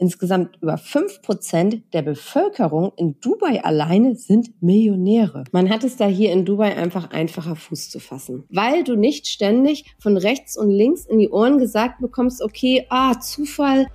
Insgesamt über fünf Prozent der Bevölkerung in Dubai alleine sind Millionäre. Man hat es da hier in Dubai einfach einfacher Fuß zu fassen, weil du nicht ständig von rechts und links in die Ohren gesagt bekommst, okay, ah, Zufall,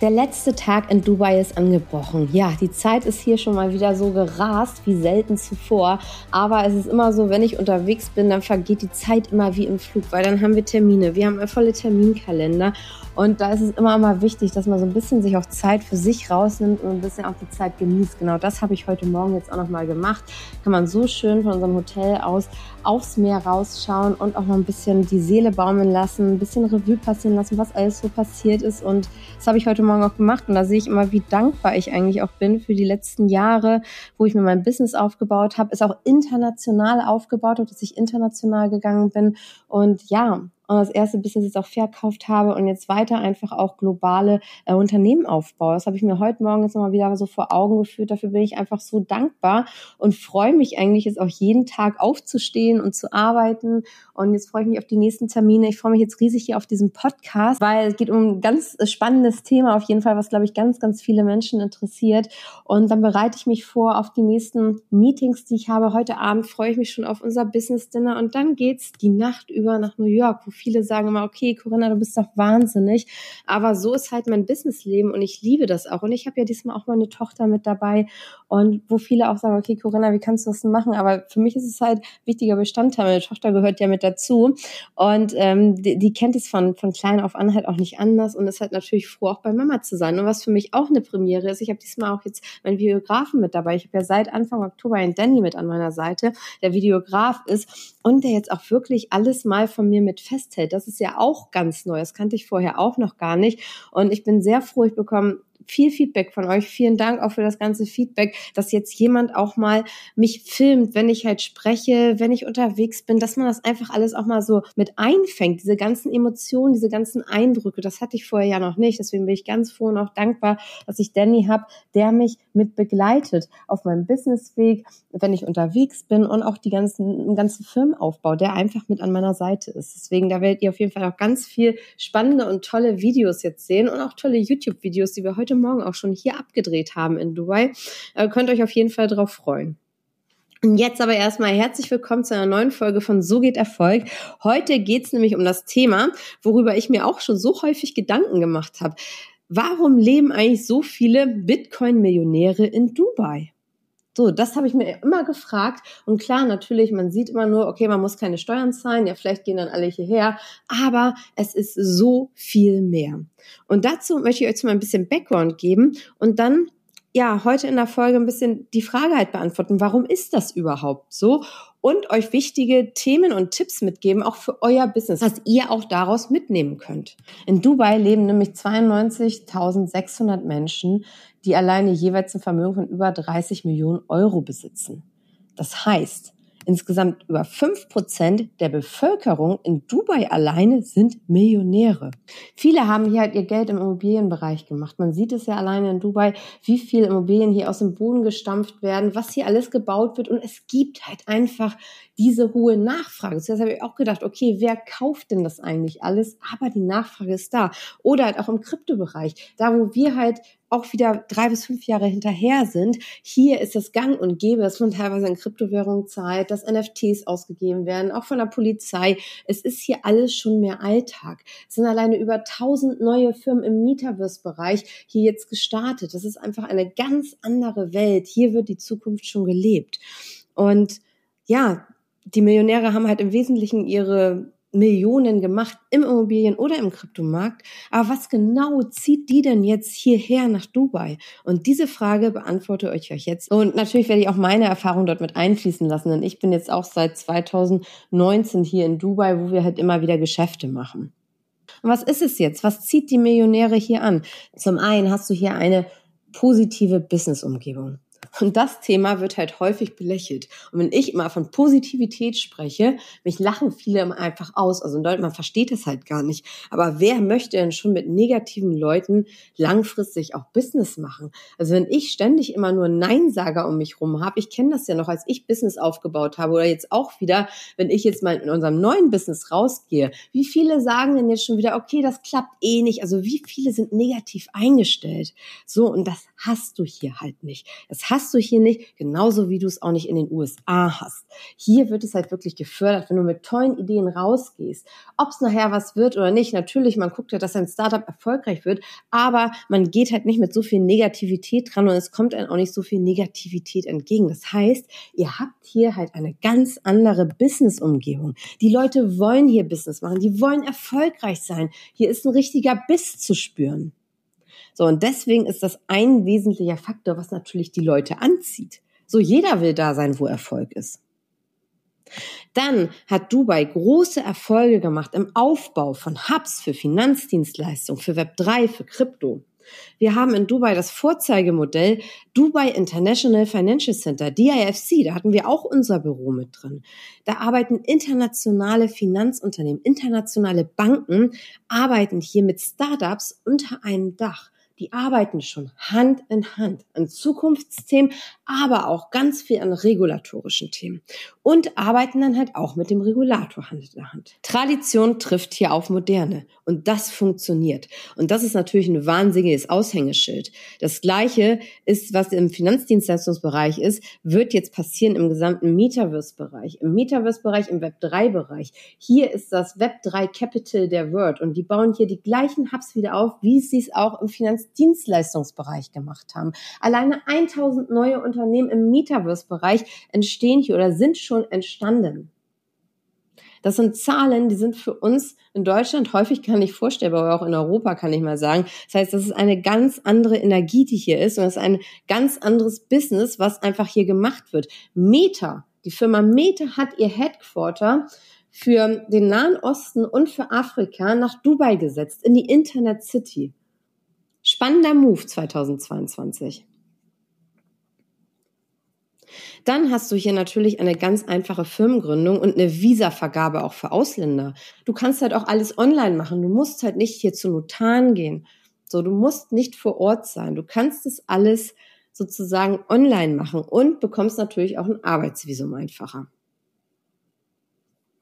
Der letzte Tag in Dubai ist angebrochen. Ja, die Zeit ist hier schon mal wieder so gerast wie selten zuvor. Aber es ist immer so, wenn ich unterwegs bin, dann vergeht die Zeit immer wie im Flug, weil dann haben wir Termine. Wir haben volle Terminkalender. Und da ist es immer mal wichtig, dass man so ein bisschen sich auch Zeit für sich rausnimmt und ein bisschen auch die Zeit genießt. Genau das habe ich heute Morgen jetzt auch nochmal gemacht. Kann man so schön von unserem Hotel aus aufs Meer rausschauen und auch noch ein bisschen die Seele baumeln lassen, ein bisschen Revue passieren lassen, was alles so passiert ist. Und das habe ich heute Morgen auch gemacht. Und da sehe ich immer, wie dankbar ich eigentlich auch bin für die letzten Jahre, wo ich mir mein Business aufgebaut habe, es auch international aufgebaut habe, dass ich international gegangen bin. Und ja, und das erste Business jetzt auch verkauft habe und jetzt weiter einfach auch globale äh, Unternehmen aufbaue. Das habe ich mir heute Morgen jetzt nochmal wieder so vor Augen geführt. Dafür bin ich einfach so dankbar und freue mich eigentlich jetzt auch jeden Tag aufzustehen und zu arbeiten. Und jetzt freue ich mich auf die nächsten Termine. Ich freue mich jetzt riesig hier auf diesen Podcast, weil es geht um ein ganz spannendes Thema auf jeden Fall, was glaube ich ganz, ganz viele Menschen interessiert. Und dann bereite ich mich vor auf die nächsten Meetings, die ich habe. Heute Abend freue ich mich schon auf unser Business Dinner und dann geht's die Nacht über nach New York, wo viele sagen immer, okay, Corinna, du bist doch wahnsinnig. Aber so ist halt mein Businessleben und ich liebe das auch. Und ich habe ja diesmal auch meine Tochter mit dabei und wo viele auch sagen, okay, Corinna, wie kannst du das denn machen? Aber für mich ist es halt wichtiger Bestandteil. Meine Tochter gehört ja mit dazu und ähm, die, die kennt es von, von klein auf an halt auch nicht anders und ist halt natürlich froh, auch bei Mama zu sein. Und was für mich auch eine Premiere ist, ich habe diesmal auch jetzt meinen Videografen mit dabei. Ich habe ja seit Anfang Oktober einen Danny mit an meiner Seite, der Videograf ist und der jetzt auch wirklich alles mal von mir mit fest festhält. Das ist ja auch ganz neu. Das kannte ich vorher auch noch gar nicht. Und ich bin sehr froh, ich bekomme viel Feedback von euch. Vielen Dank auch für das ganze Feedback, dass jetzt jemand auch mal mich filmt, wenn ich halt spreche, wenn ich unterwegs bin, dass man das einfach alles auch mal so mit einfängt. Diese ganzen Emotionen, diese ganzen Eindrücke, das hatte ich vorher ja noch nicht. Deswegen bin ich ganz froh und auch dankbar, dass ich Danny habe, der mich mit begleitet auf meinem Businessweg, wenn ich unterwegs bin und auch die ganzen, ganzen Firmenaufbau, der einfach mit an meiner Seite ist. Deswegen, da werdet ihr auf jeden Fall auch ganz viel spannende und tolle Videos jetzt sehen und auch tolle YouTube-Videos, die wir heute heute Morgen auch schon hier abgedreht haben in Dubai. Äh, könnt euch auf jeden Fall drauf freuen. Und jetzt aber erstmal herzlich willkommen zu einer neuen Folge von So geht Erfolg. Heute geht es nämlich um das Thema, worüber ich mir auch schon so häufig Gedanken gemacht habe. Warum leben eigentlich so viele Bitcoin-Millionäre in Dubai? So, das habe ich mir immer gefragt. Und klar, natürlich, man sieht immer nur, okay, man muss keine Steuern zahlen, ja, vielleicht gehen dann alle hierher, aber es ist so viel mehr. Und dazu möchte ich euch mal ein bisschen Background geben und dann ja, heute in der Folge ein bisschen die Frage halt beantworten, warum ist das überhaupt so? Und euch wichtige Themen und Tipps mitgeben, auch für euer Business, was ihr auch daraus mitnehmen könnt. In Dubai leben nämlich 92.600 Menschen, die alleine jeweils ein Vermögen von über 30 Millionen Euro besitzen. Das heißt, Insgesamt über fünf Prozent der Bevölkerung in Dubai alleine sind Millionäre. Viele haben hier halt ihr Geld im Immobilienbereich gemacht. Man sieht es ja alleine in Dubai, wie viele Immobilien hier aus dem Boden gestampft werden, was hier alles gebaut wird. Und es gibt halt einfach diese hohe Nachfrage. Zuerst habe ich auch gedacht, okay, wer kauft denn das eigentlich alles? Aber die Nachfrage ist da. Oder halt auch im Kryptobereich, da wo wir halt auch wieder drei bis fünf Jahre hinterher sind. Hier ist es gang und gäbe, dass man teilweise in Kryptowährungen zahlt, dass NFTs ausgegeben werden, auch von der Polizei. Es ist hier alles schon mehr Alltag. Es sind alleine über 1000 neue Firmen im Metaverse-Bereich hier jetzt gestartet. Das ist einfach eine ganz andere Welt. Hier wird die Zukunft schon gelebt. Und ja, die Millionäre haben halt im Wesentlichen ihre Millionen gemacht im Immobilien- oder im Kryptomarkt. Aber was genau zieht die denn jetzt hierher nach Dubai? Und diese Frage beantworte ich euch jetzt. Und natürlich werde ich auch meine Erfahrung dort mit einfließen lassen, denn ich bin jetzt auch seit 2019 hier in Dubai, wo wir halt immer wieder Geschäfte machen. Und was ist es jetzt? Was zieht die Millionäre hier an? Zum einen hast du hier eine positive Business-Umgebung. Und das Thema wird halt häufig belächelt. Und wenn ich immer von Positivität spreche, mich lachen viele einfach aus. Also in Deutschland, man versteht es halt gar nicht. Aber wer möchte denn schon mit negativen Leuten langfristig auch Business machen? Also wenn ich ständig immer nur Neinsager um mich rum habe, ich kenne das ja noch, als ich Business aufgebaut habe oder jetzt auch wieder, wenn ich jetzt mal in unserem neuen Business rausgehe, wie viele sagen denn jetzt schon wieder, okay, das klappt eh nicht. Also wie viele sind negativ eingestellt? So, und das hast du hier halt nicht. Das hast du hier nicht, genauso wie du es auch nicht in den USA hast. Hier wird es halt wirklich gefördert, wenn du mit tollen Ideen rausgehst. Ob es nachher was wird oder nicht, natürlich, man guckt ja, dass ein Startup erfolgreich wird, aber man geht halt nicht mit so viel Negativität dran und es kommt einem auch nicht so viel Negativität entgegen. Das heißt, ihr habt hier halt eine ganz andere Business-Umgebung. Die Leute wollen hier Business machen, die wollen erfolgreich sein. Hier ist ein richtiger Biss zu spüren. So, und deswegen ist das ein wesentlicher Faktor, was natürlich die Leute anzieht. So, jeder will da sein, wo Erfolg ist. Dann hat Dubai große Erfolge gemacht im Aufbau von Hubs für Finanzdienstleistungen, für Web3, für Krypto. Wir haben in Dubai das Vorzeigemodell Dubai International Financial Center, DIFC. Da hatten wir auch unser Büro mit drin. Da arbeiten internationale Finanzunternehmen, internationale Banken, arbeiten hier mit Startups unter einem Dach die arbeiten schon Hand in Hand an Zukunftsthemen, aber auch ganz viel an regulatorischen Themen und arbeiten dann halt auch mit dem Regulator Hand in Hand. Tradition trifft hier auf Moderne und das funktioniert. Und das ist natürlich ein wahnsinniges Aushängeschild. Das Gleiche ist, was im Finanzdienstleistungsbereich ist, wird jetzt passieren im gesamten Metaverse-Bereich. Im Metaverse-Bereich, im Web3-Bereich. Hier ist das Web3 Capital der Word und die bauen hier die gleichen Hubs wieder auf, wie sie es auch im Finanz Dienstleistungsbereich gemacht haben. Alleine 1000 neue Unternehmen im Metaverse-Bereich entstehen hier oder sind schon entstanden. Das sind Zahlen, die sind für uns in Deutschland häufig gar nicht vorstellbar, aber auch in Europa kann ich mal sagen. Das heißt, das ist eine ganz andere Energie, die hier ist und das ist ein ganz anderes Business, was einfach hier gemacht wird. Meta, die Firma Meta hat ihr Headquarter für den Nahen Osten und für Afrika nach Dubai gesetzt, in die Internet City. Spannender Move 2022. Dann hast du hier natürlich eine ganz einfache Firmengründung und eine Visa-Vergabe auch für Ausländer. Du kannst halt auch alles online machen. Du musst halt nicht hier zu Notaren gehen. So, du musst nicht vor Ort sein. Du kannst es alles sozusagen online machen und bekommst natürlich auch ein Arbeitsvisum einfacher.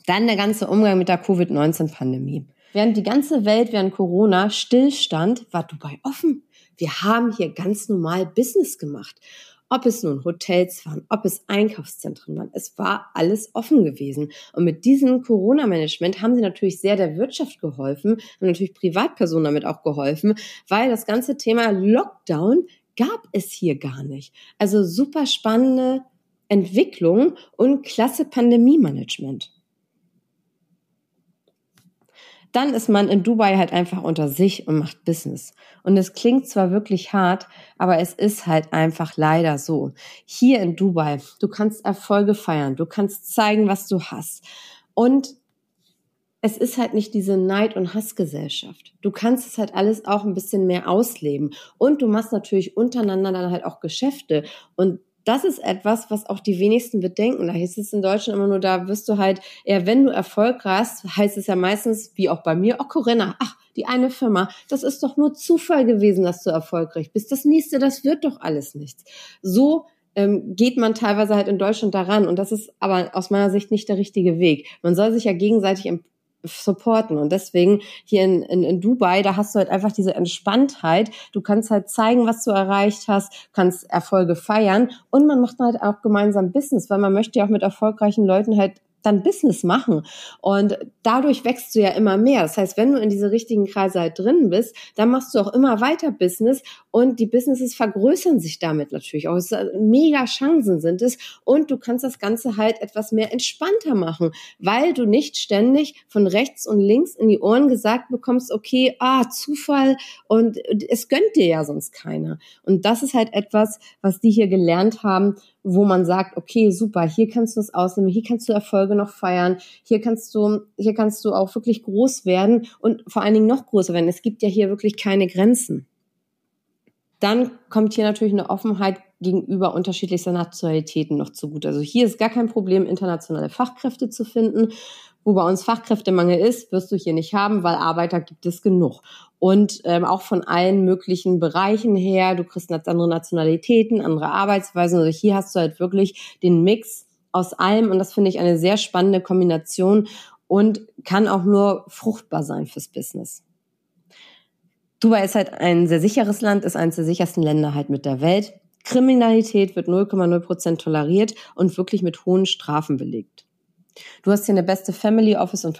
Dann der ganze Umgang mit der Covid-19-Pandemie. Während die ganze Welt während Corona stillstand, war Dubai offen. Wir haben hier ganz normal Business gemacht. Ob es nun Hotels waren, ob es Einkaufszentren waren, es war alles offen gewesen. Und mit diesem Corona-Management haben sie natürlich sehr der Wirtschaft geholfen, haben natürlich Privatpersonen damit auch geholfen, weil das ganze Thema Lockdown gab es hier gar nicht. Also super spannende Entwicklung und klasse Pandemie-Management dann ist man in Dubai halt einfach unter sich und macht Business. Und es klingt zwar wirklich hart, aber es ist halt einfach leider so. Hier in Dubai, du kannst Erfolge feiern, du kannst zeigen, was du hast. Und es ist halt nicht diese Neid- und Hassgesellschaft. Du kannst es halt alles auch ein bisschen mehr ausleben. Und du machst natürlich untereinander dann halt auch Geschäfte. Und das ist etwas, was auch die wenigsten bedenken. Da hieß es in Deutschland immer nur, da wirst du halt, eher wenn du Erfolg hast, heißt es ja meistens, wie auch bei mir, oh Corinna, ach, die eine Firma, das ist doch nur Zufall gewesen, dass du erfolgreich bist. Das nächste, das wird doch alles nichts. So ähm, geht man teilweise halt in Deutschland daran und das ist aber aus meiner Sicht nicht der richtige Weg. Man soll sich ja gegenseitig supporten. Und deswegen hier in, in, in Dubai, da hast du halt einfach diese Entspanntheit. Du kannst halt zeigen, was du erreicht hast, kannst Erfolge feiern und man macht halt auch gemeinsam Business, weil man möchte ja auch mit erfolgreichen Leuten halt dann Business machen. Und dadurch wächst du ja immer mehr. Das heißt, wenn du in diese richtigen Kreise halt drin bist, dann machst du auch immer weiter Business und die Businesses vergrößern sich damit natürlich auch. mega Chancen sind es und du kannst das Ganze halt etwas mehr entspannter machen, weil du nicht ständig von rechts und links in die Ohren gesagt bekommst, okay, ah, Zufall und es gönnt dir ja sonst keiner. Und das ist halt etwas, was die hier gelernt haben, wo man sagt, okay, super, hier kannst du es ausnehmen, hier kannst du Erfolge noch feiern, hier kannst du, hier kannst du auch wirklich groß werden und vor allen Dingen noch größer werden. Es gibt ja hier wirklich keine Grenzen. Dann kommt hier natürlich eine Offenheit gegenüber unterschiedlichster Nationalitäten noch zu gut. Also hier ist gar kein Problem, internationale Fachkräfte zu finden. Wo bei uns Fachkräftemangel ist, wirst du hier nicht haben, weil Arbeiter gibt es genug. Und ähm, auch von allen möglichen Bereichen her, du kriegst andere Nationalitäten, andere Arbeitsweisen. Also hier hast du halt wirklich den Mix aus allem und das finde ich eine sehr spannende Kombination und kann auch nur fruchtbar sein fürs Business. Dubai ist halt ein sehr sicheres Land, ist eines der sichersten Länder halt mit der Welt. Kriminalität wird 0,0 Prozent toleriert und wirklich mit hohen Strafen belegt. Du hast hier eine beste Family Office und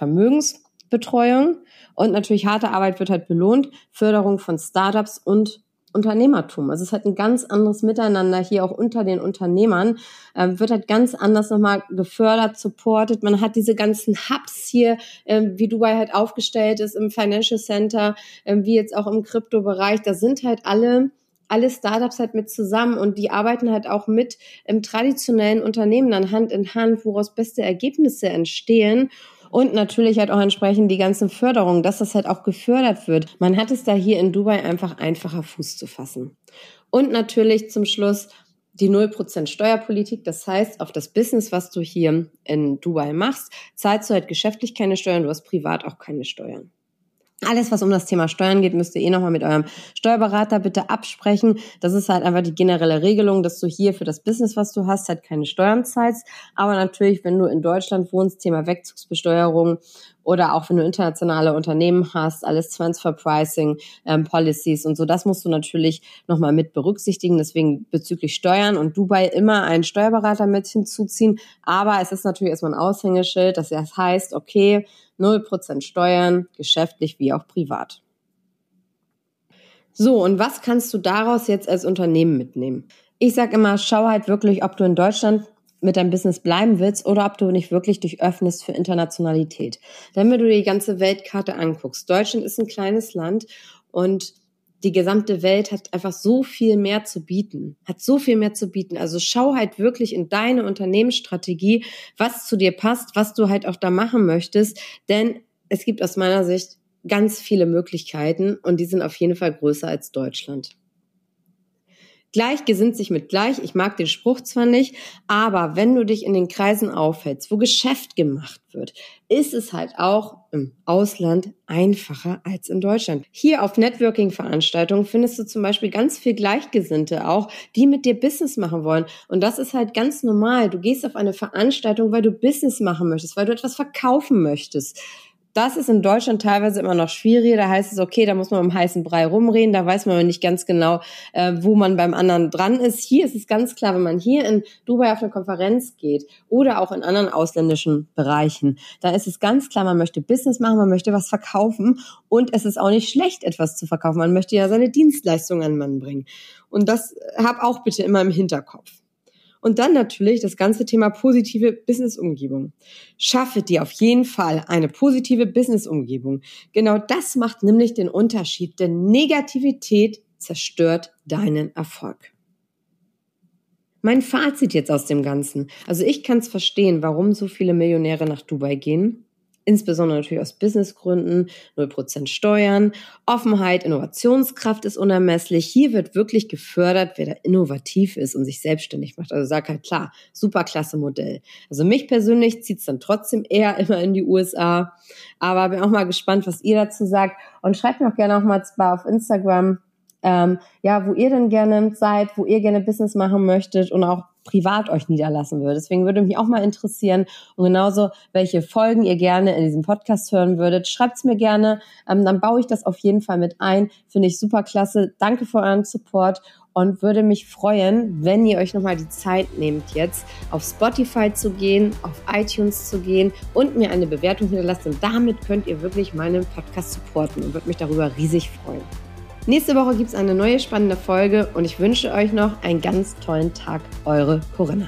Vermögensbetreuung und natürlich harte Arbeit wird halt belohnt, Förderung von Startups und Unternehmertum. Also es ist halt ein ganz anderes Miteinander hier auch unter den Unternehmern, ähm, wird halt ganz anders nochmal gefördert, supportet. Man hat diese ganzen Hubs hier, ähm, wie Dubai halt aufgestellt ist im Financial Center, ähm, wie jetzt auch im Kryptobereich. Da sind halt alle alle Startups halt mit zusammen und die arbeiten halt auch mit im traditionellen Unternehmen dann Hand in Hand, woraus beste Ergebnisse entstehen und natürlich halt auch entsprechend die ganzen Förderungen, dass das halt auch gefördert wird. Man hat es da hier in Dubai einfach einfacher Fuß zu fassen. Und natürlich zum Schluss die 0% Steuerpolitik. Das heißt, auf das Business, was du hier in Dubai machst, zahlst du halt geschäftlich keine Steuern, du hast privat auch keine Steuern. Alles, was um das Thema Steuern geht, müsst ihr eh nochmal mit eurem Steuerberater bitte absprechen. Das ist halt einfach die generelle Regelung, dass du hier für das Business, was du hast, halt keine Steuern zahlst. Aber natürlich, wenn du in Deutschland wohnst, Thema Wegzugsbesteuerung oder auch wenn du internationale Unternehmen hast, alles Transfer Pricing ähm, Policies und so, das musst du natürlich nochmal mit berücksichtigen. Deswegen bezüglich Steuern und Dubai immer einen Steuerberater mit hinzuziehen. Aber es ist natürlich erstmal ein Aushängeschild, dass das heißt, okay, 0% Steuern, geschäftlich wie auch privat. So, und was kannst du daraus jetzt als Unternehmen mitnehmen? Ich sage immer, schau halt wirklich, ob du in Deutschland mit deinem Business bleiben willst oder ob du nicht wirklich dich öffnest für Internationalität. Wenn du dir die ganze Weltkarte anguckst, Deutschland ist ein kleines Land und die gesamte Welt hat einfach so viel mehr zu bieten, hat so viel mehr zu bieten. Also schau halt wirklich in deine Unternehmensstrategie, was zu dir passt, was du halt auch da machen möchtest, denn es gibt aus meiner Sicht ganz viele Möglichkeiten und die sind auf jeden Fall größer als Deutschland. Gleich gesinnt sich mit gleich. Ich mag den Spruch zwar nicht, aber wenn du dich in den Kreisen aufhältst, wo Geschäft gemacht wird, ist es halt auch im Ausland einfacher als in Deutschland. Hier auf Networking-Veranstaltungen findest du zum Beispiel ganz viel Gleichgesinnte auch, die mit dir Business machen wollen. Und das ist halt ganz normal. Du gehst auf eine Veranstaltung, weil du Business machen möchtest, weil du etwas verkaufen möchtest. Das ist in Deutschland teilweise immer noch schwieriger. Da heißt es, okay, da muss man im heißen Brei rumreden. Da weiß man nicht ganz genau, äh, wo man beim anderen dran ist. Hier ist es ganz klar, wenn man hier in Dubai auf eine Konferenz geht oder auch in anderen ausländischen Bereichen, da ist es ganz klar, man möchte Business machen, man möchte was verkaufen und es ist auch nicht schlecht, etwas zu verkaufen. Man möchte ja seine Dienstleistungen an den Mann bringen. Und das hab auch bitte immer im Hinterkopf. Und dann natürlich das ganze Thema positive Business-Umgebung. Schaffe dir auf jeden Fall eine positive Business-Umgebung. Genau das macht nämlich den Unterschied, denn Negativität zerstört deinen Erfolg. Mein Fazit jetzt aus dem Ganzen. Also ich kann es verstehen, warum so viele Millionäre nach Dubai gehen insbesondere natürlich aus Businessgründen, 0% Steuern, Offenheit, Innovationskraft ist unermesslich. Hier wird wirklich gefördert, wer da innovativ ist und sich selbstständig macht. Also sag halt klar, super klasse Modell. Also mich persönlich zieht's dann trotzdem eher immer in die USA, aber bin auch mal gespannt, was ihr dazu sagt und schreibt mir auch gerne auch mal auf Instagram, ähm, ja, wo ihr denn gerne seid, wo ihr gerne Business machen möchtet und auch privat euch niederlassen würde. Deswegen würde mich auch mal interessieren und genauso, welche Folgen ihr gerne in diesem Podcast hören würdet. Schreibt's mir gerne, ähm, dann baue ich das auf jeden Fall mit ein. Finde ich super klasse. Danke für euren Support und würde mich freuen, wenn ihr euch nochmal die Zeit nehmt, jetzt auf Spotify zu gehen, auf iTunes zu gehen und mir eine Bewertung hinterlasst. Und damit könnt ihr wirklich meinen Podcast supporten und würde mich darüber riesig freuen. Nächste Woche gibt es eine neue spannende Folge und ich wünsche euch noch einen ganz tollen Tag. Eure Corinna.